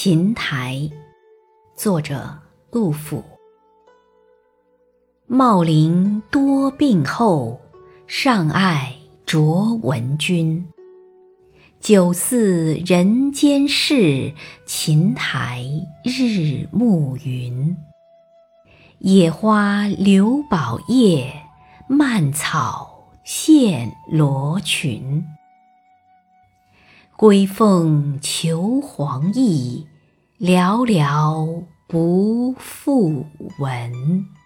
琴台，作者杜甫。茂陵多病后，尚爱卓文君。酒肆人间事，琴台日暮云。野花留宝叶，蔓草现罗裙。归凤求凰意，寥寥不复闻。